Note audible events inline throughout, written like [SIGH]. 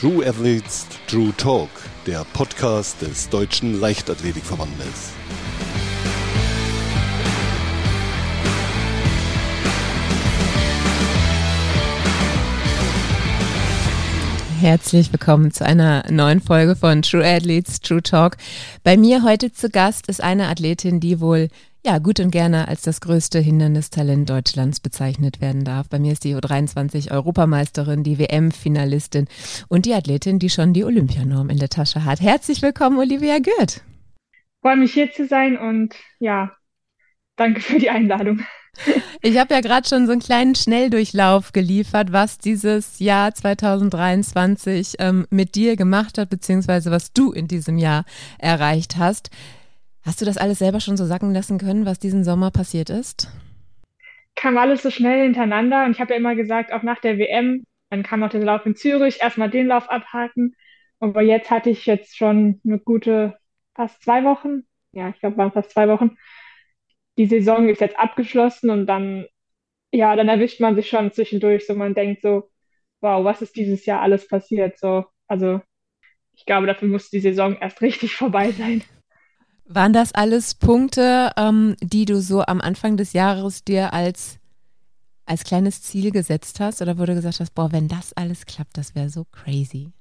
True Athletes True Talk, der Podcast des Deutschen Leichtathletikverbandes. Herzlich willkommen zu einer neuen Folge von True Athletes True Talk. Bei mir heute zu Gast ist eine Athletin, die wohl ja, gut und gerne als das größte Hindernistalent Deutschlands bezeichnet werden darf. Bei mir ist die U23 Europameisterin, die WM-Finalistin und die Athletin, die schon die Olympianorm in der Tasche hat. Herzlich willkommen, Olivia Gürt. Freue mich hier zu sein und ja, danke für die Einladung. [LAUGHS] Ich habe ja gerade schon so einen kleinen Schnelldurchlauf geliefert, was dieses Jahr 2023 ähm, mit dir gemacht hat, beziehungsweise was du in diesem Jahr erreicht hast. Hast du das alles selber schon so sacken lassen können, was diesen Sommer passiert ist? Kam alles so schnell hintereinander und ich habe ja immer gesagt, auch nach der WM, dann kam noch der Lauf in Zürich, erstmal den Lauf abhaken. Aber jetzt hatte ich jetzt schon eine gute fast zwei Wochen, ja, ich glaube, waren fast zwei Wochen. Die Saison ist jetzt abgeschlossen und dann, ja, dann erwischt man sich schon zwischendurch, so man denkt so, wow, was ist dieses Jahr alles passiert? So, also ich glaube, dafür muss die Saison erst [LAUGHS] richtig vorbei sein. Waren das alles Punkte, ähm, die du so am Anfang des Jahres dir als, als kleines Ziel gesetzt hast? Oder du gesagt hast, boah, wenn das alles klappt, das wäre so crazy?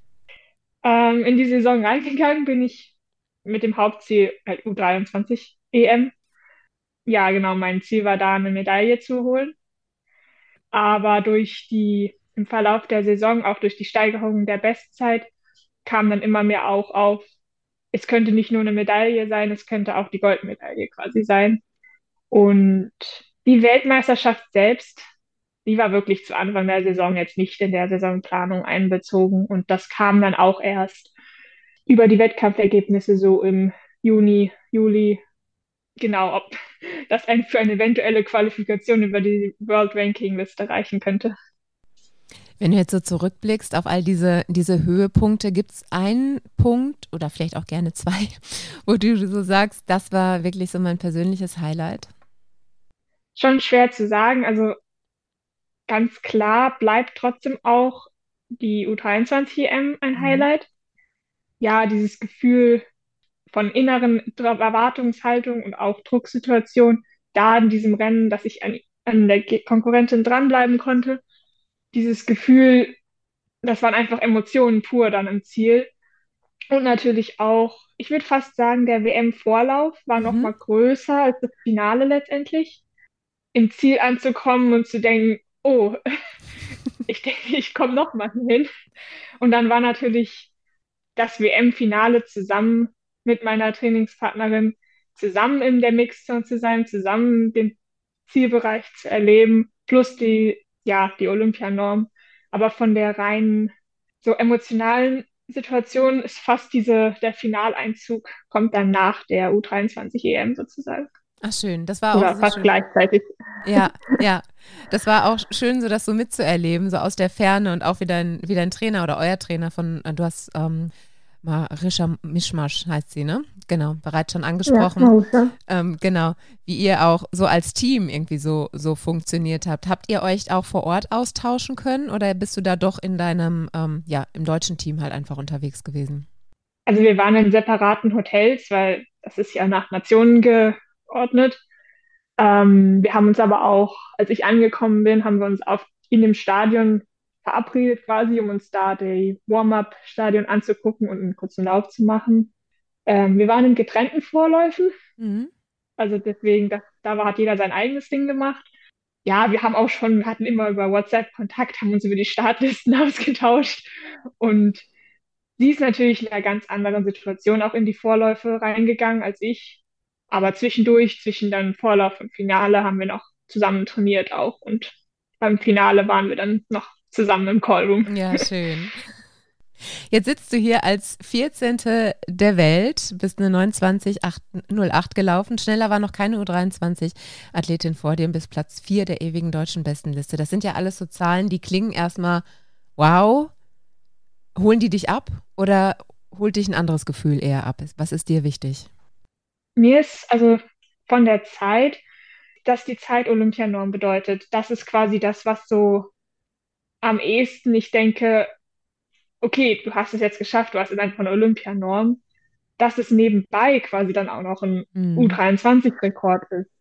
Ähm, in die Saison reingegangen bin ich mit dem Hauptziel halt U23 EM. Ja, genau, mein Ziel war da, eine Medaille zu holen. Aber durch die, im Verlauf der Saison, auch durch die Steigerung der Bestzeit, kam dann immer mehr auch auf, es könnte nicht nur eine Medaille sein, es könnte auch die Goldmedaille quasi sein. Und die Weltmeisterschaft selbst, die war wirklich zu Anfang der Saison jetzt nicht in der Saisonplanung einbezogen. Und das kam dann auch erst über die Wettkampfergebnisse so im Juni, Juli. Genau, ob [LAUGHS] das für eine eventuelle Qualifikation über die World Ranking Liste reichen könnte. Wenn du jetzt so zurückblickst auf all diese, diese Höhepunkte, gibt es einen Punkt oder vielleicht auch gerne zwei, [LAUGHS] wo du so sagst, das war wirklich so mein persönliches Highlight? Schon schwer zu sagen. Also ganz klar bleibt trotzdem auch die U23 EM ein mhm. Highlight. Ja, dieses Gefühl von inneren Erwartungshaltung und auch Drucksituation da in diesem Rennen, dass ich an, an der Konkurrentin dranbleiben konnte dieses Gefühl, das waren einfach Emotionen pur dann im Ziel. Und natürlich auch, ich würde fast sagen, der WM-Vorlauf war mhm. noch mal größer als das Finale letztendlich. Im Ziel anzukommen und zu denken, oh, [LAUGHS] ich denke, ich komme noch mal hin. Und dann war natürlich das WM-Finale zusammen mit meiner Trainingspartnerin, zusammen in der Mixzone zu sein, zusammen den Zielbereich zu erleben, plus die ja, die Olympianorm. Aber von der reinen, so emotionalen Situation ist fast diese, der Finaleinzug kommt dann nach der U23 EM sozusagen. Ach schön, das war Oder auch fast schön. gleichzeitig. Ja, [LAUGHS] ja, das war auch schön, so das so mitzuerleben, so aus der Ferne und auch wie dein, wie dein Trainer oder euer Trainer von, du hast ähm, Marisha Mischmasch heißt sie, ne? Genau, bereits schon angesprochen. Ja, ähm, genau, wie ihr auch so als Team irgendwie so, so funktioniert habt. Habt ihr euch auch vor Ort austauschen können oder bist du da doch in deinem, ähm, ja, im deutschen Team halt einfach unterwegs gewesen? Also wir waren in separaten Hotels, weil das ist ja nach Nationen geordnet. Ähm, wir haben uns aber auch, als ich angekommen bin, haben wir uns auf, in dem Stadion verabredet quasi, um uns da die Warm-up-Stadion anzugucken und einen kurzen Lauf zu machen. Ähm, wir waren in getrennten Vorläufen. Mhm. Also deswegen, das, da war, hat jeder sein eigenes Ding gemacht. Ja, wir haben auch schon, wir hatten immer über WhatsApp Kontakt, haben uns über die Startlisten [LAUGHS] ausgetauscht. Und sie ist natürlich in einer ganz anderen Situation auch in die Vorläufe reingegangen als ich. Aber zwischendurch, zwischen dann Vorlauf und Finale, haben wir noch zusammen trainiert auch. Und beim Finale waren wir dann noch zusammen im Callroom. Ja, schön. Jetzt sitzt du hier als 14. der Welt, bist eine 29.08 gelaufen. Schneller war noch keine U23-Athletin vor dir bis Platz 4 der ewigen deutschen Bestenliste. Das sind ja alles so Zahlen, die klingen erstmal wow. Holen die dich ab oder holt dich ein anderes Gefühl eher ab? Was ist dir wichtig? Mir ist also von der Zeit, dass die Zeit Olympianorm bedeutet. Das ist quasi das, was so am ehesten, ich denke, okay, du hast es jetzt geschafft, du hast einfach eine Olympianorm, dass es nebenbei quasi dann auch noch ein Mhm. U23-Rekord ist.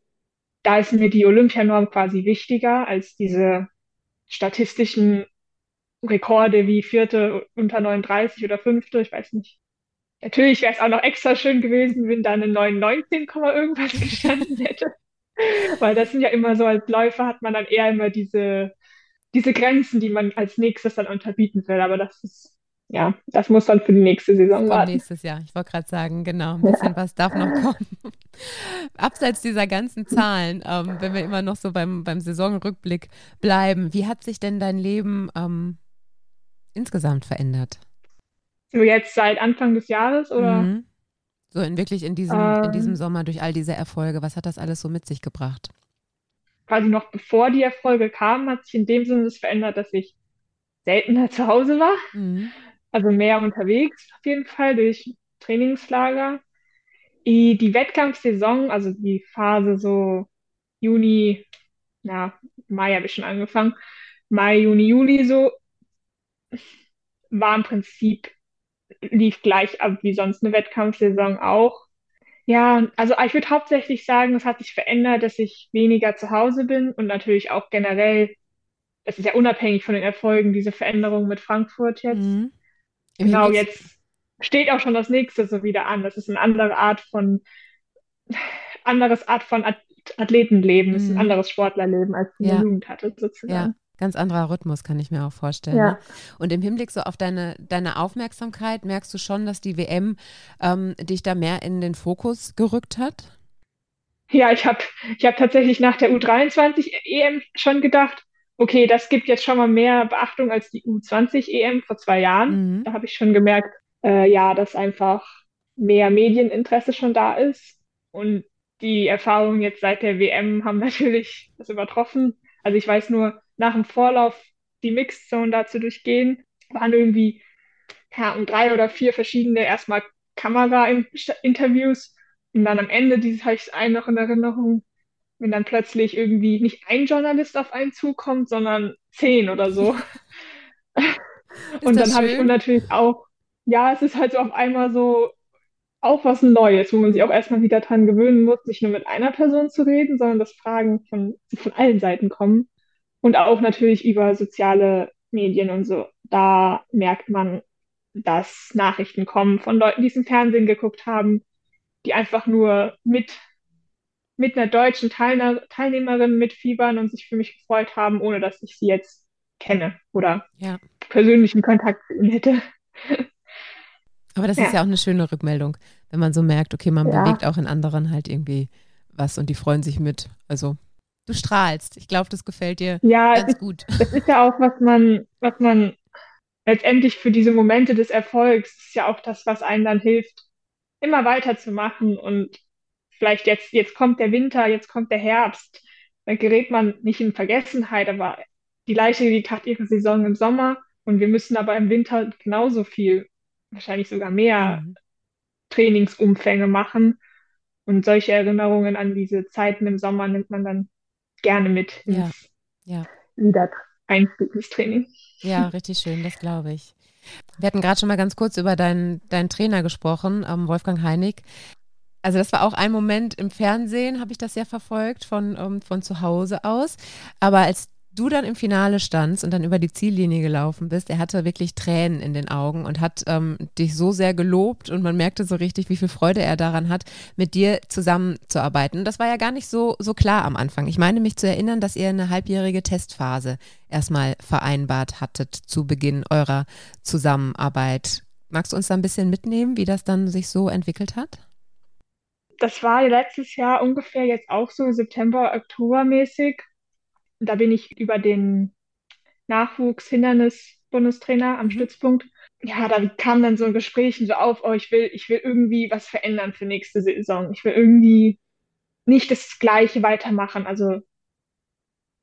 Da ist mir die Olympianorm quasi wichtiger als diese statistischen Rekorde wie vierte unter 39 oder fünfte, ich weiß nicht. Natürlich wäre es auch noch extra schön gewesen, wenn da eine 919, Komma irgendwas gestanden hätte. [LAUGHS] Weil das sind ja immer so, als Läufer hat man dann eher immer diese, diese Grenzen, die man als nächstes dann unterbieten will. Aber das ist, ja, das muss dann für die nächste Saison Kommt warten. nächstes Jahr. Ich wollte gerade sagen, genau, ein bisschen was darf noch kommen. [LAUGHS] Abseits dieser ganzen Zahlen, ähm, wenn wir immer noch so beim, beim Saisonrückblick bleiben, wie hat sich denn dein Leben ähm, insgesamt verändert? So jetzt seit Anfang des Jahres oder? Mhm. So in wirklich in diesem, in diesem Ähm, Sommer durch all diese Erfolge, was hat das alles so mit sich gebracht? Quasi noch bevor die Erfolge kamen, hat sich in dem Sinne das verändert, dass ich seltener zu Hause war. Mhm. Also mehr unterwegs auf jeden Fall durch Trainingslager. Die, die Wettkampfsaison, also die Phase so Juni, na, Mai habe ich schon angefangen, Mai, Juni, Juli so, war im Prinzip, lief gleich ab wie sonst eine Wettkampfsaison auch. Ja, also ich würde hauptsächlich sagen, es hat sich verändert, dass ich weniger zu Hause bin und natürlich auch generell, es ist ja unabhängig von den Erfolgen, diese Veränderung mit Frankfurt jetzt. Mhm. Im Genau, Hinblick- jetzt steht auch schon das nächste so wieder an. Das ist eine andere Art von, anderes Art von Ath- Athletenleben, das ist ein Mhm. anderes Sportlerleben, als ich in Ja. der Jugend hatte, Ja, sozusagen. Ganz anderer Rhythmus, kann ich mir auch vorstellen. Ja. Ne? Und im Hinblick so auf deine, deine Aufmerksamkeit, merkst du schon, dass die WM ähm, dich da mehr in den Fokus gerückt hat? Ja, ich habe ich hab tatsächlich nach der U23 EM schon gedacht, okay, das gibt jetzt schon mal mehr Beachtung als die U20 EM vor zwei Jahren. Mhm. Da habe ich schon gemerkt, äh, ja, dass einfach mehr Medieninteresse schon da ist. Und die Erfahrungen jetzt seit der WM haben [LAUGHS] natürlich das übertroffen. Also ich weiß nur, nach dem Vorlauf die Mixed Zone da zu durchgehen, waren irgendwie ja, um drei oder vier verschiedene erstmal Kamera-Interviews und dann am Ende dieses habe ich einen noch in Erinnerung, wenn dann plötzlich irgendwie nicht ein Journalist auf einen zukommt, sondern zehn oder so. [LAUGHS] Und dann habe ich natürlich auch, ja, es ist halt so auf einmal so auch was Neues, wo man sich auch erstmal wieder dran gewöhnen muss, nicht nur mit einer Person zu reden, sondern dass Fragen von, von allen Seiten kommen. Und auch natürlich über soziale Medien und so. Da merkt man, dass Nachrichten kommen von Leuten, die es im Fernsehen geguckt haben, die einfach nur mit, mit einer deutschen Teilne Teilnehmerin mitfiebern und sich für mich gefreut haben, ohne dass ich sie jetzt kenne oder Ja. persönlichen Kontakt zu ihnen hätte. Aber das Ja. ist ja auch eine schöne Rückmeldung, wenn man so merkt, okay, man Ja. bewegt auch in anderen halt irgendwie was und die freuen sich mit. Also du strahlst. Ich glaube, das gefällt dir Ja, ganz ist, gut. das ist ja auch, was man, was man letztendlich für diese Momente des Erfolgs, ist ja auch das, was einem dann hilft, immer weiterzumachen und vielleicht jetzt, jetzt kommt der Winter, jetzt kommt der Herbst, dann gerät man nicht in Vergessenheit, aber die Leichtathletik hat ihre Saison im Sommer und wir müssen aber im Winter genauso viel, wahrscheinlich sogar mehr Mhm. Trainingsumfänge machen. Und solche Erinnerungen an diese Zeiten im Sommer nimmt man dann gerne mit Ja, ja. wieder Einstieg ins Training. Ja, richtig schön, das glaube ich. Wir hatten gerade schon mal ganz kurz über deinen, deinen Trainer gesprochen, ähm, Wolfgang Heinig. Also das war auch ein Moment im Fernsehen, habe ich das ja verfolgt, von, ähm, von zu Hause aus. Aber als du dann im Finale standst und dann über die Ziellinie gelaufen bist, er hatte wirklich Tränen in den Augen und hat ähm, dich so sehr gelobt und man merkte so richtig, wie viel Freude er daran hat, mit dir zusammenzuarbeiten. Und das war ja gar nicht so, so klar am Anfang. Ich meine mich zu erinnern, dass ihr eine halbjährige Testphase erstmal vereinbart hattet zu Beginn eurer Zusammenarbeit. Magst du uns da ein bisschen mitnehmen, wie das dann sich so entwickelt hat? Das war letztes Jahr ungefähr jetzt auch so September, Oktober mäßig. Da bin ich über den Nachwuchshindernis-Bundestrainer am Mhm. Stützpunkt. Ja, da kam dann so ein Gespräch so auf, oh, ich will, ich will irgendwie was verändern für nächste Saison. Ich will irgendwie nicht das Gleiche weitermachen. Also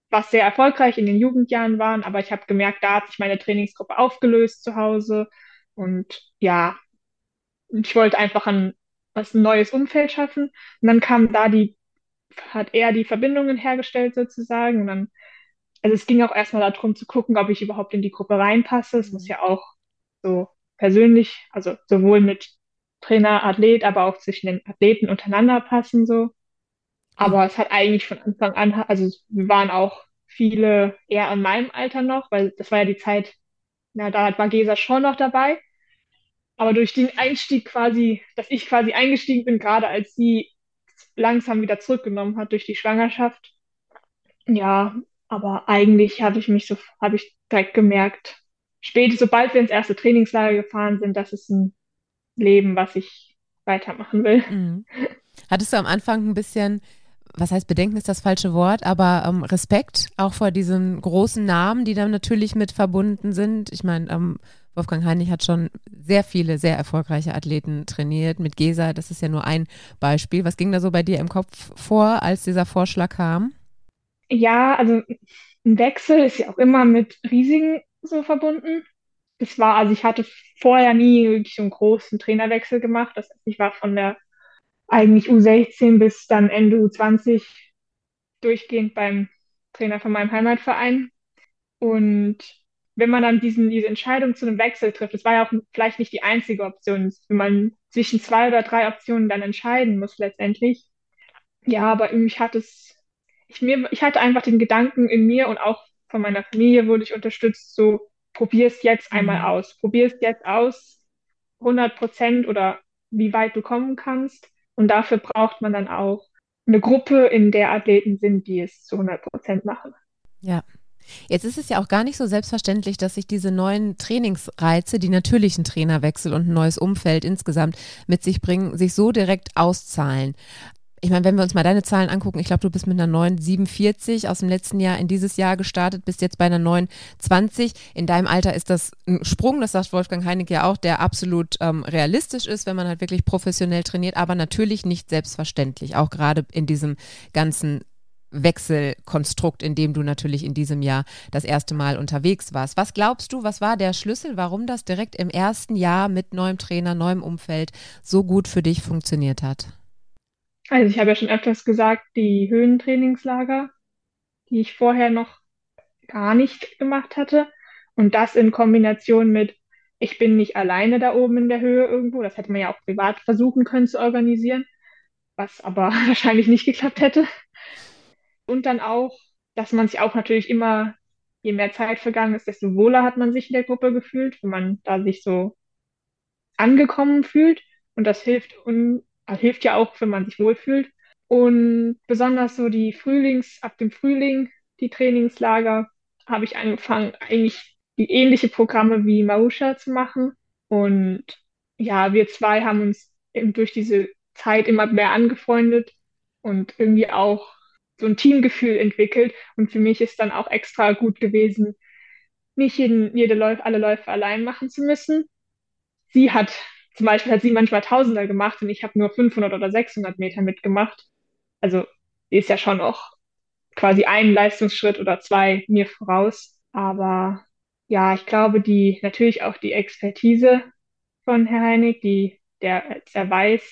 was sehr erfolgreich in den Jugendjahren waren, aber ich habe gemerkt, da hat sich meine Trainingsgruppe aufgelöst zu Hause. Und ja, ich wollte einfach ein, was ein neues Umfeld schaffen. Und dann kam da die, hat er die Verbindungen hergestellt sozusagen. Und dann, also es ging auch erstmal darum zu gucken, ob ich überhaupt in die Gruppe reinpasse. Es muss Mhm. ja auch so persönlich, also sowohl mit Trainer, Athlet, aber auch zwischen den Athleten untereinander passen so. Aber es hat eigentlich von Anfang an, also wir waren auch viele eher in meinem Alter noch, weil das war ja die Zeit, na, da war Gesa schon noch dabei. Aber durch den Einstieg quasi, dass ich quasi eingestiegen bin, gerade als sie langsam wieder zurückgenommen hat durch die Schwangerschaft. Ja, aber eigentlich habe ich mich so, habe ich direkt gemerkt, spätestens sobald wir ins erste Trainingslager gefahren sind, das ist ein Leben, was ich weitermachen will. Mhm. Hattest du am Anfang ein bisschen, was heißt Bedenken ist das falsche Wort, aber ähm, Respekt auch vor diesen großen Namen, die dann natürlich mit verbunden sind? Ich meine, ähm, Wolfgang Heinig hat schon sehr viele sehr erfolgreiche Athleten trainiert. Mit Gesa, das ist ja nur ein Beispiel. Was ging da so bei dir im Kopf vor, als dieser Vorschlag kam? Ja, also ein Wechsel ist ja auch immer mit Risiken so verbunden. Das war, also ich hatte vorher nie wirklich so einen großen Trainerwechsel gemacht. Das heißt, ich war von der eigentlich U16 bis dann Ende U20 durchgehend beim Trainer von meinem Heimatverein. Und wenn man dann diesen, diese Entscheidung zu einem Wechsel trifft, das war ja auch vielleicht nicht die einzige Option, wenn man zwischen zwei oder drei Optionen dann entscheiden muss letztendlich. Ja, aber mich hat es, ich, mir, ich hatte einfach den Gedanken in mir und auch von meiner Familie wurde ich unterstützt, so probier es jetzt einmal mhm. aus, probier es jetzt aus, 100 Prozent oder wie weit du kommen kannst. Und dafür braucht man dann auch eine Gruppe, in der Athleten sind, die es zu 100 Prozent machen. Ja, Jetzt ist es ja auch gar nicht so selbstverständlich, dass sich diese neuen Trainingsreize, die natürlichen Trainerwechsel und ein neues Umfeld insgesamt mit sich bringen, sich so direkt auszahlen. Ich meine, wenn wir uns mal deine Zahlen angucken, ich glaube, du bist mit einer 9,47 aus dem letzten Jahr in dieses Jahr gestartet, bist jetzt bei einer 9,20. In deinem Alter ist das ein Sprung, das sagt Wolfgang Heinig ja auch, der absolut ähm, realistisch ist, wenn man halt wirklich professionell trainiert, aber natürlich nicht selbstverständlich, auch gerade in diesem ganzen Wechselkonstrukt, in dem du natürlich in diesem Jahr das erste Mal unterwegs warst. Was glaubst du, was war der Schlüssel, warum das direkt im ersten Jahr mit neuem Trainer, neuem Umfeld so gut für dich funktioniert hat? Also ich habe ja schon öfters gesagt, die Höhentrainingslager, die ich vorher noch gar nicht gemacht hatte. Und das in Kombination mit, ich bin nicht alleine da oben in der Höhe irgendwo, das hätte man ja auch privat versuchen können zu organisieren, was aber [LAUGHS] wahrscheinlich nicht geklappt hätte. Und dann auch, dass man sich auch natürlich immer, je mehr Zeit vergangen ist, desto wohler hat man sich in der Gruppe gefühlt, wenn man da sich so angekommen fühlt. Und das hilft, und, also hilft ja auch, wenn man sich wohlfühlt. Und besonders so die Frühlings, ab dem Frühling, die Trainingslager, habe ich angefangen, eigentlich die ähnliche Programme wie Marusha zu machen. Und ja, wir zwei haben uns eben durch diese Zeit immer mehr angefreundet und irgendwie auch so ein Teamgefühl entwickelt. Und für mich ist dann auch extra gut gewesen, nicht jeden, jede Läufe, alle Läufe allein machen zu müssen. Sie hat, zum Beispiel hat sie manchmal Tausender gemacht und ich habe nur 500 oder 600 Meter mitgemacht. Also sie ist ja schon auch quasi einen Leistungsschritt oder zwei mir voraus. Aber ja, ich glaube, die, natürlich auch die Expertise von Herr Heinig, die, der, der weiß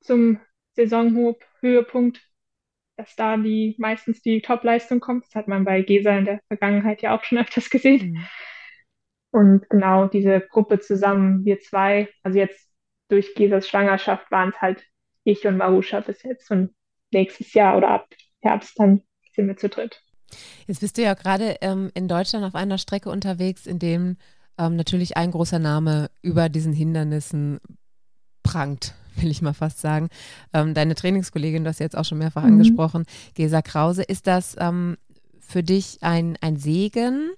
zum Saisonhöhepunkt dass da die meistens die Top-Leistung kommt. Das hat man bei Gesa in der Vergangenheit ja auch schon öfters gesehen. Mhm. Und genau diese Gruppe zusammen, wir zwei, also jetzt durch Gesas Schwangerschaft waren es halt ich und Marusha bis jetzt und nächstes Jahr oder ab Herbst dann sind wir zu dritt. Jetzt bist du ja gerade ähm, in Deutschland auf einer Strecke unterwegs, in dem ähm, natürlich ein großer Name über diesen Hindernissen prangt will ich mal fast sagen. Ähm, deine Trainingskollegin, du hast jetzt auch schon mehrfach mhm. angesprochen, Gesa Krause, ist das ähm, für dich ein, ein Segen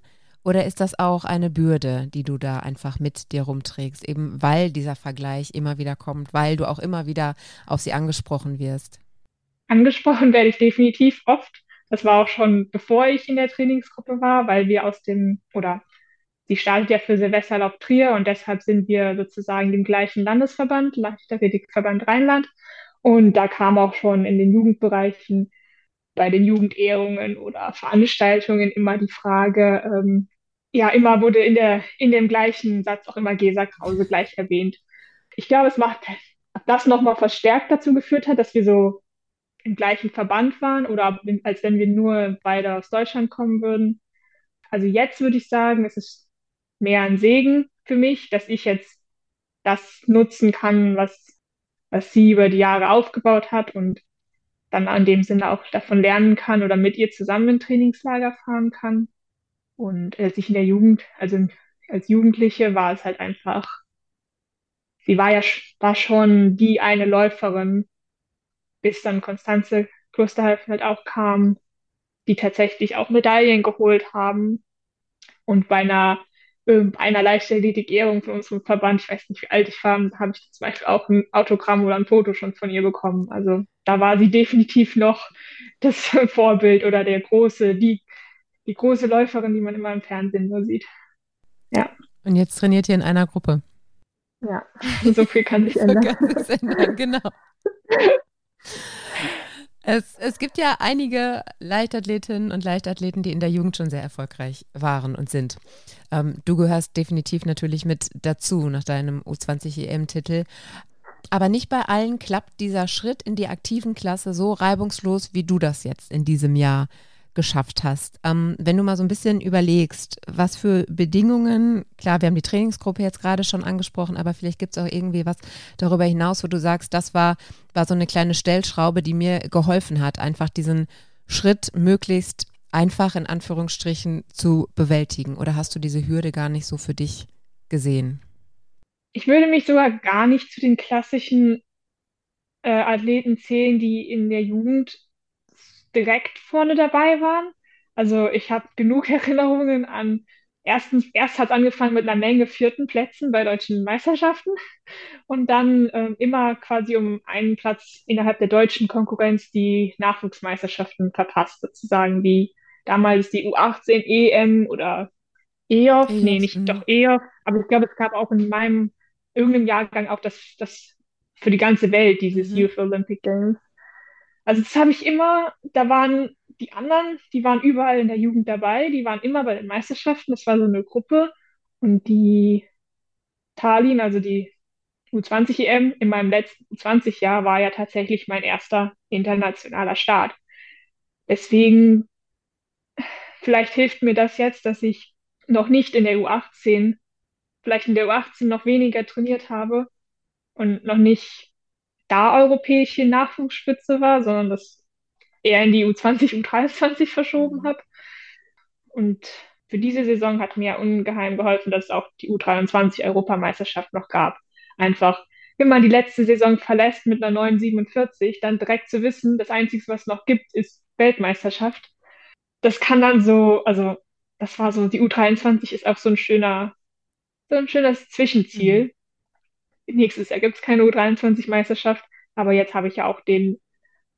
oder ist das auch eine Bürde, die du da einfach mit dir rumträgst, eben weil dieser Vergleich immer wieder kommt, weil du auch immer wieder auf sie angesprochen wirst? Angesprochen werde ich definitiv oft. Das war auch schon bevor ich in der Trainingsgruppe war, weil wir aus dem oder sie startet ja für Silvesterlauf Trier und deshalb sind wir sozusagen dem gleichen Landesverband, Leichtathletikverband Rheinland. Und da kam auch schon in den Jugendbereichen bei den Jugendehrungen oder Veranstaltungen immer die Frage, ähm, ja, immer wurde in der, in dem gleichen Satz auch immer Gesa Krause gleich erwähnt. Ich glaube, es macht das nochmal verstärkt dazu geführt hat, dass wir so im gleichen Verband waren oder als wenn wir nur beide aus Deutschland kommen würden. Also jetzt würde ich sagen, es ist mehr ein Segen, für mich, dass ich jetzt das nutzen kann, was, was sie über die Jahre aufgebaut hat und dann in dem Sinne auch davon lernen kann oder mit ihr zusammen in Trainingslager fahren kann. Und als ich in der Jugend, also als Jugendliche war es halt einfach, sie war ja war schon die eine Läuferin, bis dann Konstanze Klosterhalfen halt auch kam, die tatsächlich auch Medaillen geholt haben. Und bei einer, äh, einer Leichtathletik-Ehrung von unserem Verband, ich weiß nicht, wie alt ich war, habe ich zum Beispiel auch ein Autogramm oder ein Foto schon von ihr bekommen. Also da war sie definitiv noch das [LAUGHS] Vorbild oder der große, die, die große Läuferin, die man immer im Fernsehen nur sieht. Ja. Und jetzt trainiert ihr in einer Gruppe. Ja, [LAUGHS] so viel kann sich ändern. so ändern, genau. [LAUGHS] Es, es gibt ja einige Leichtathletinnen und Leichtathleten, die in der Jugend schon sehr erfolgreich waren und sind. Ähm, du gehörst definitiv natürlich mit dazu nach deinem U20-EM-Titel. Aber nicht bei allen klappt dieser Schritt in die aktiven Klasse so reibungslos, wie du das jetzt in diesem Jahr geschafft hast. Ähm, wenn du mal so ein bisschen überlegst, was für Bedingungen, klar, wir haben die Trainingsgruppe jetzt gerade schon angesprochen, aber vielleicht gibt es auch irgendwie was darüber hinaus, wo du sagst, das war, war so eine kleine Stellschraube, die mir geholfen hat, einfach diesen Schritt möglichst einfach in Anführungsstrichen zu bewältigen. Oder hast du diese Hürde gar nicht so für dich gesehen? Ich würde mich sogar gar nicht zu den klassischen äh, Athleten zählen, die in der Jugend direkt vorne dabei waren. Also ich habe genug [LAUGHS] Erinnerungen an, erstens, erst hat es angefangen mit einer Menge vierten Plätzen bei deutschen Meisterschaften [LAUGHS] und dann ähm, immer quasi um einen Platz innerhalb der deutschen Konkurrenz die Nachwuchsmeisterschaften verpasst, sozusagen wie damals die U18 EM oder EOF, EOF nee, nicht mh. doch EOF, aber ich glaube, es gab auch in meinem irgendeinem Jahrgang auch das, das für die ganze Welt dieses mhm. Youth Olympic Games. Also das habe ich immer, da waren die anderen, die waren überall in der Jugend dabei, die waren immer bei den Meisterschaften, das war so eine Gruppe und die Tallinn, also die U20 EM in meinem letzten U20-Jahr war ja tatsächlich mein erster internationaler Start. Deswegen, vielleicht hilft mir das jetzt, dass ich noch nicht in der U18, vielleicht in der U18 noch weniger trainiert habe und noch nicht da europäische Nachwuchsspitze war, sondern das eher in die U20, U23 verschoben habe. Und für diese Saison hat mir ungeheim geholfen, dass es auch die U23-Europameisterschaft noch gab. Einfach, wenn man die letzte Saison verlässt mit einer 9,47, dann direkt zu wissen, das Einzige, was noch gibt, ist Weltmeisterschaft. Das kann dann so, also das war so, die U23 ist auch so ein schöner, so ein schönes Zwischenziel. Mhm nächstes Jahr gibt es keine U23-Meisterschaft, aber jetzt habe ich ja auch den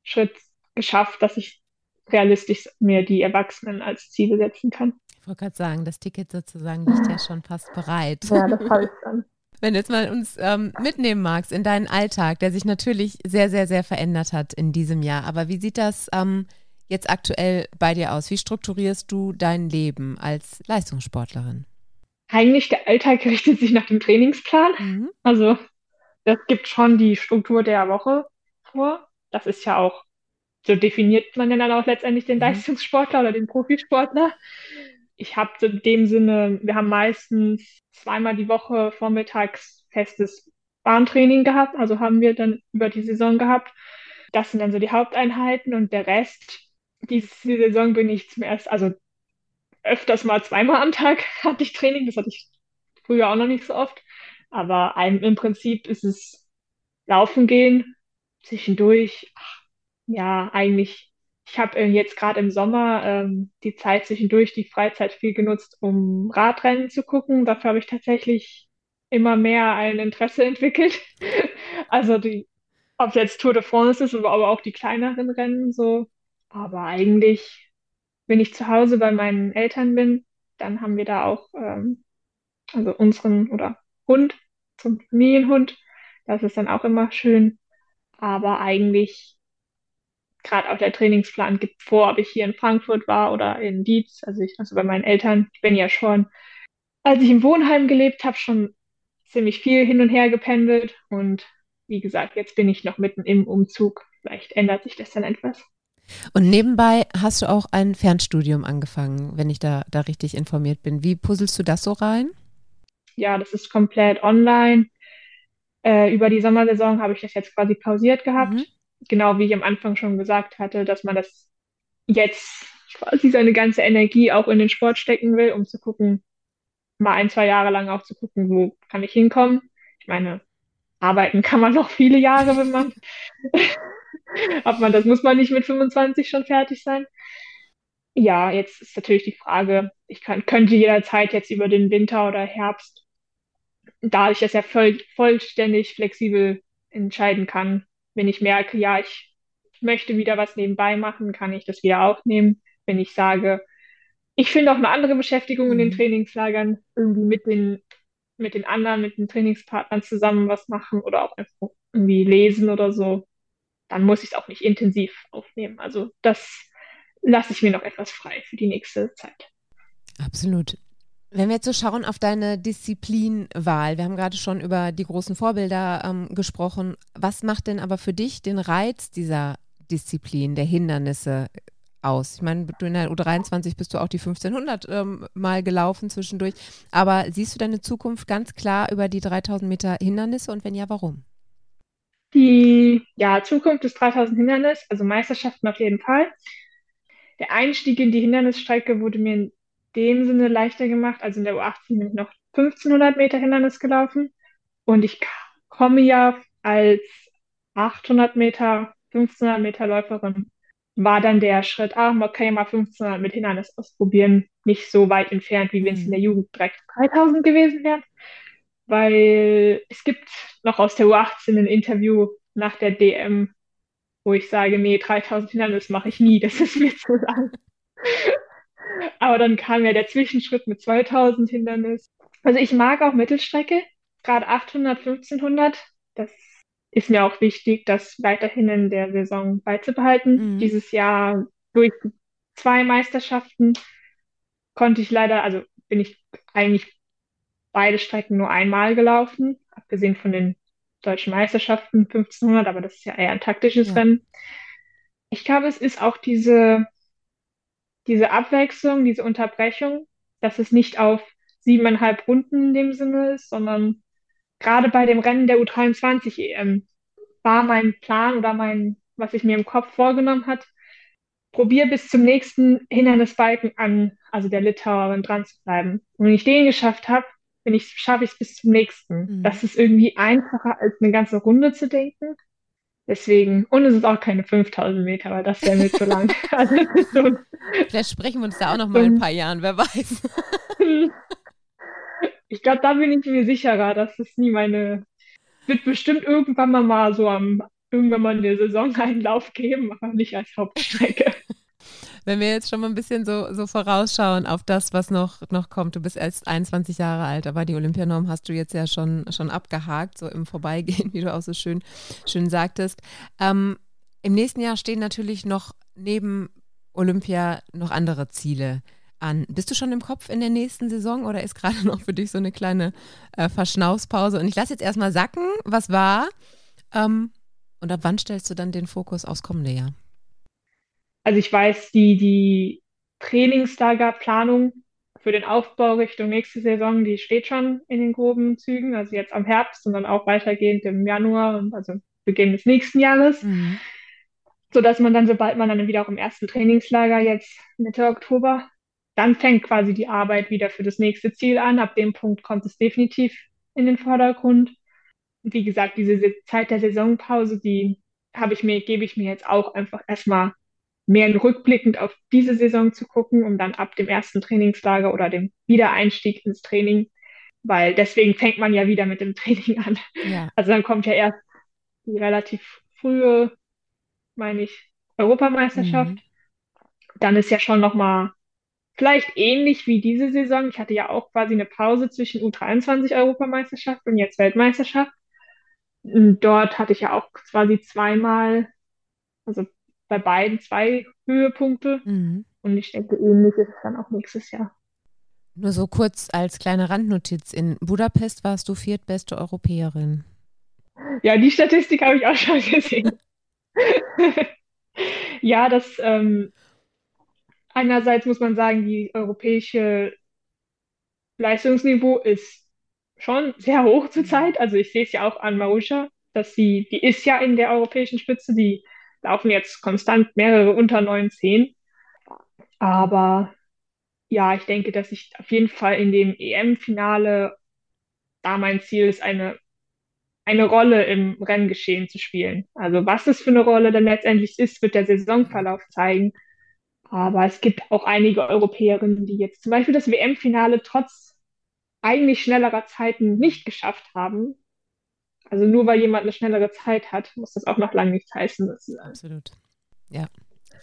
Schritt geschafft, dass ich realistisch mir die Erwachsenen als Ziele setzen kann. Ich wollte gerade sagen, das Ticket sozusagen liegt ja schon fast bereit. Ja, das habe ich dann. [LAUGHS] Wenn du jetzt mal uns ähm, mitnehmen magst in deinen Alltag, der sich natürlich sehr, sehr, sehr verändert hat in diesem Jahr. Aber wie sieht das ähm, jetzt aktuell bei dir aus? Wie strukturierst du dein Leben als Leistungssportlerin? Eigentlich der Alltag [LAUGHS] richtet sich nach dem Trainingsplan. Mhm. Also das gibt schon die Struktur der Woche vor. Das ist ja auch, so definiert man ja dann auch letztendlich den mhm. Leistungssportler oder den Profisportler. Ich habe in dem Sinne, wir haben meistens zweimal die Woche vormittags festes Bahntraining gehabt, also haben wir dann über die Saison gehabt. Das sind dann so die Haupteinheiten und der Rest, diese Saison bin ich zum ersten, also öfters mal zweimal am Tag [LAUGHS] hatte ich Training. Das hatte ich früher auch noch nicht so oft. Aber im Prinzip ist es Laufen gehen, zwischendurch. Ach, ja, eigentlich. Ich habe äh, jetzt gerade im Sommer ähm, die Zeit zwischendurch, die Freizeit viel genutzt, um Radrennen zu gucken. Dafür habe ich tatsächlich immer mehr ein Interesse entwickelt. [LAUGHS] also die, ob jetzt Tour de France ist, aber auch die kleineren Rennen so. Aber eigentlich wenn ich zu Hause bei meinen Eltern bin, dann haben wir da auch ähm, also unseren oder Hund, zum Familienhund. Das ist dann auch immer schön. Aber eigentlich, gerade auch der Trainingsplan gibt vor, ob ich hier in Frankfurt war oder in Dietz. Also ich, also bei meinen Eltern, ich bin ja schon, als ich im Wohnheim gelebt habe, schon ziemlich viel hin und her gependelt. Und wie gesagt, jetzt bin ich noch mitten im Umzug. Vielleicht ändert sich das dann etwas. Und nebenbei hast du auch ein Fernstudium angefangen, wenn ich da, da richtig informiert bin. Wie puzzelst du das so rein? ja, das ist komplett online. Äh, über die Sommersaison habe ich das jetzt quasi pausiert gehabt. Mhm. Genau wie ich am Anfang schon gesagt hatte, dass man das jetzt quasi seine ganze Energie auch in den Sport stecken will, um zu gucken, mal ein, zwei Jahre lang auch zu gucken, wo kann ich hinkommen. Ich meine, arbeiten kann man noch viele Jahre, wenn man, [LAUGHS] ob man das muss man nicht mit 25 schon fertig sein. Ja, jetzt ist natürlich die Frage, ich kann, könnte jederzeit jetzt über den Winter oder Herbst, da ich das ja voll, vollständig flexibel entscheiden kann, wenn ich merke, ja, ich möchte wieder was nebenbei machen, kann ich das wieder aufnehmen. Wenn ich sage, ich finde auch eine andere Beschäftigung in den Mhm. Trainingslagern, irgendwie mit den, mit den anderen, mit den Trainingspartnern zusammen was machen oder auch einfach irgendwie lesen oder so, dann muss ich es auch nicht intensiv aufnehmen. Also das lasse ich mir noch etwas frei für die nächste Zeit. Absolut. Wenn wir jetzt so schauen auf deine Disziplinwahl, wir haben gerade schon über die großen Vorbilder ähm, gesprochen. Was macht denn aber für dich den Reiz dieser Disziplin, der Hindernisse aus? Ich meine, du in der U23 bist du auch die 1500 ähm, mal gelaufen zwischendurch. Aber siehst du deine Zukunft ganz klar über die 3000 Meter Hindernisse und wenn ja, warum? Die ja, Zukunft des 3000 Hindernis, also Meisterschaften auf jeden Fall. Der Einstieg in die Hindernisstrecke wurde mir in dem Sinne leichter gemacht. Also in der U18 bin ich noch 1500 Meter Hindernis gelaufen und ich komme ja als 800 Meter, 1500 Meter Läuferin, war dann der Schritt, ah, man kann ja mal 1500 mit Hindernis ausprobieren, nicht so weit entfernt, wie wenn es in der Mhm. Jugend direkt 3000 gewesen wäre. Weil es gibt noch aus der U18 ein Interview nach der DM, wo ich sage, nee, 3000 Hindernis mache ich nie, das ist mir zu lang. [LAUGHS] Aber dann kam ja der Zwischenschritt mit 2000 Hindernis. Also ich mag auch Mittelstrecke, gerade 800, 1500. Das ist mir auch wichtig, das weiterhin in der Saison beizubehalten. Mhm. Dieses Jahr durch zwei Meisterschaften konnte ich leider, also bin ich eigentlich beide Strecken nur einmal gelaufen, abgesehen von den deutschen Meisterschaften 1500, aber das ist ja eher ein taktisches Ja. Rennen. Ich glaube, es ist auch diese, diese Abwechslung, diese Unterbrechung, dass es nicht auf siebeneinhalb Runden in dem Sinne ist, sondern gerade bei dem Rennen der U23 EM war mein Plan oder mein, was ich mir im Kopf vorgenommen hat, probier bis zum nächsten Hindernisbalken an, also der Litauerin dran zu bleiben. Und wenn ich den geschafft habe, bin ich, schaffe ich es bis zum nächsten. Mhm. Das ist irgendwie einfacher, als eine ganze Runde zu denken. Deswegen, und es ist auch keine 5000 Meter, weil das wäre mir zu lang. [LAUGHS] Also so Vielleicht sprechen wir uns da auch noch mal in ein paar Jahren, wer weiß. [LAUGHS] Ich glaube, da bin ich mir sicherer, dass es nie meine, wird bestimmt irgendwann mal mal so am, irgendwann mal in der Saison einen Lauf geben, aber nicht als Hauptstrecke. Wenn wir jetzt schon mal ein bisschen so, so vorausschauen auf das, was noch, noch kommt. Du bist erst 21 Jahre alt, aber die Olympianorm hast du jetzt ja schon, schon abgehakt, so im Vorbeigehen, [LAUGHS] wie du auch so schön, schön sagtest. Ähm, Im nächsten Jahr stehen natürlich noch neben Olympia noch andere Ziele an. Bist du schon im Kopf in der nächsten Saison oder ist gerade [LAUGHS] noch für dich so eine kleine äh, Verschnaufspause? Und ich lasse jetzt erstmal sacken, was war. Ähm, und ab wann stellst du dann den Fokus aufs kommende Jahr? Also ich weiß, die, die Trainingslagerplanung für den Aufbau Richtung nächste Saison, die steht schon in den groben Zügen, also jetzt am Herbst und dann auch weitergehend im Januar und also Beginn des nächsten Jahres, Mhm. so dass man dann, sobald man dann wieder auch im ersten Trainingslager jetzt Mitte Oktober, dann fängt quasi die Arbeit wieder für das nächste Ziel an. Ab dem Punkt kommt es definitiv in den Vordergrund. Und wie gesagt, diese Se- Zeit der Saisonpause, die habe ich mir, gebe ich mir jetzt auch einfach erstmal mehr rückblickend auf diese Saison zu gucken, um dann ab dem ersten Trainingslager oder dem Wiedereinstieg ins Training, weil deswegen fängt man ja wieder mit dem [LAUGHS] Training an. Ja. Also dann kommt ja erst die relativ frühe, meine ich, Europameisterschaft. Mhm. Dann ist ja schon nochmal vielleicht ähnlich wie diese Saison. Ich hatte ja auch quasi eine Pause zwischen U23-Europameisterschaft und jetzt Weltmeisterschaft. Und dort hatte ich ja auch quasi zweimal, also bei beiden zwei Höhepunkte. Mhm. Und ich denke, ähnlich ist es dann auch nächstes Jahr. Nur so kurz als kleine Randnotiz. In Budapest warst du viertbeste Europäerin. Ja, die Statistik habe ich auch schon [LAUGHS] gesehen. Ja, das ähm, einerseits muss man sagen, die europäische Leistungsniveau ist schon sehr hoch zurzeit. Also ich sehe es ja auch an Marusha, dass sie, die ist ja in der europäischen Spitze, die laufen jetzt konstant mehrere unter 9,10. Aber ja, ich denke, dass ich auf jeden Fall in dem EM-Finale, da mein Ziel ist, eine, eine Rolle im Renngeschehen zu spielen. Also was es für eine Rolle dann letztendlich ist, wird der Saisonverlauf zeigen. Aber es gibt auch einige Europäerinnen, die jetzt zum Beispiel das WM-Finale trotz eigentlich schnellerer Zeiten nicht geschafft haben. Also nur weil jemand eine schnellere Zeit hat, muss das auch noch lange nichts heißen. Absolut. Ja.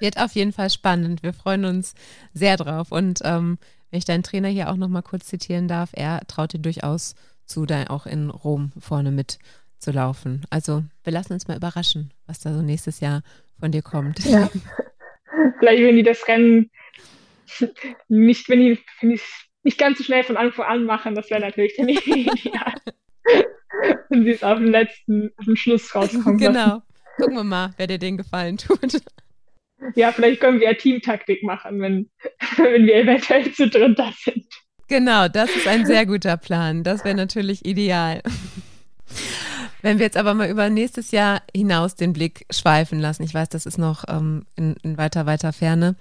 Wird auf jeden Fall spannend. Wir freuen uns sehr drauf. Und ähm, wenn ich deinen Trainer hier auch noch mal kurz zitieren darf, er traut dir durchaus zu, da auch in Rom vorne mitzulaufen. Also wir lassen uns mal überraschen, was da so nächstes Jahr von dir kommt. Ja. [LAUGHS] Vielleicht, wenn die das Rennen nicht, wenn die, wenn die nicht ganz so schnell von Anfang an machen, das wäre natürlich dann [LAUGHS] ideal. Wenn sie es auf den letzten, auf den Schluss rauskommen. Genau. Lassen. Gucken wir mal, wer dir den Gefallen tut. Ja, vielleicht können wir ja Teamtaktik machen, wenn, [LAUGHS] wenn wir eventuell zu dritt da sind. Genau, das ist ein sehr guter Plan. Das wäre natürlich ideal. Wenn wir jetzt aber mal über nächstes Jahr hinaus den Blick schweifen lassen, ich weiß, das ist noch ähm, in, in, weiter, weiter Ferne,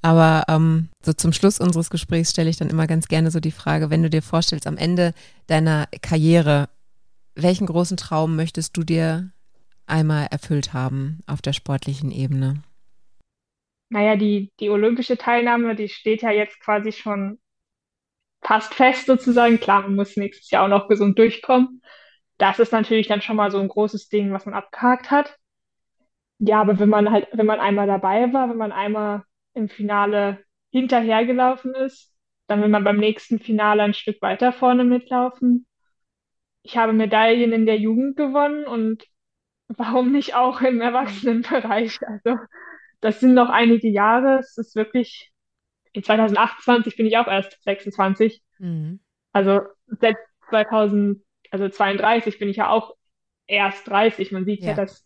aber ähm, so zum Schluss unseres Gesprächs stelle ich dann immer ganz gerne so die Frage, wenn du dir vorstellst, am Ende deiner Karriere, welchen großen Traum möchtest du dir einmal erfüllt haben auf der sportlichen Ebene? Naja, die, die olympische Teilnahme, die steht ja jetzt quasi schon fast fest sozusagen. Klar, man muss nächstes Jahr auch noch gesund durchkommen das ist natürlich dann schon mal so ein großes Ding, was man abgehakt hat. Ja, aber wenn man halt, wenn man einmal dabei war, wenn man einmal im Finale hinterhergelaufen ist, dann will man beim nächsten Finale ein Stück weiter vorne mitlaufen. Ich habe Medaillen in der Jugend gewonnen und warum nicht auch im Erwachsenenbereich? Also, das sind noch einige Jahre. Es ist wirklich, in 2028 bin ich auch erst 26. Mhm. Also, seit 2000 also 32 bin ich ja auch erst 30. Man sieht ja, ja dass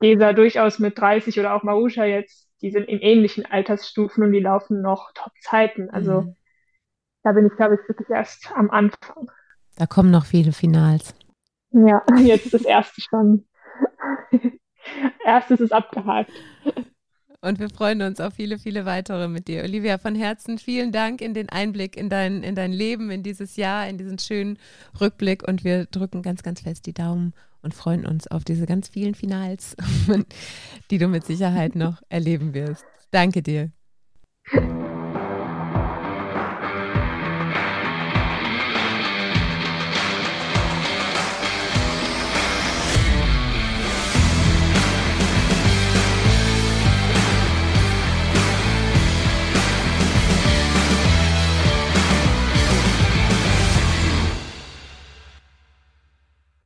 Gesa durchaus mit 30 oder auch Marusha jetzt, die sind in ähnlichen Altersstufen und die laufen noch Top-Zeiten. Also mhm. da bin ich, glaube ich, wirklich erst am Anfang. Da kommen noch viele Finals. Ja, [LAUGHS] jetzt das erste schon. [LAUGHS] Erstes ist abgehakt. Und wir freuen uns auf viele, viele weitere mit dir. Olivia, von Herzen vielen Dank in den Einblick in dein, in dein Leben, in dieses Jahr, in diesen schönen Rückblick. Und wir drücken ganz, ganz fest die Daumen und freuen uns auf diese ganz vielen Finals, [LAUGHS] die du mit Sicherheit noch erleben wirst. Danke dir.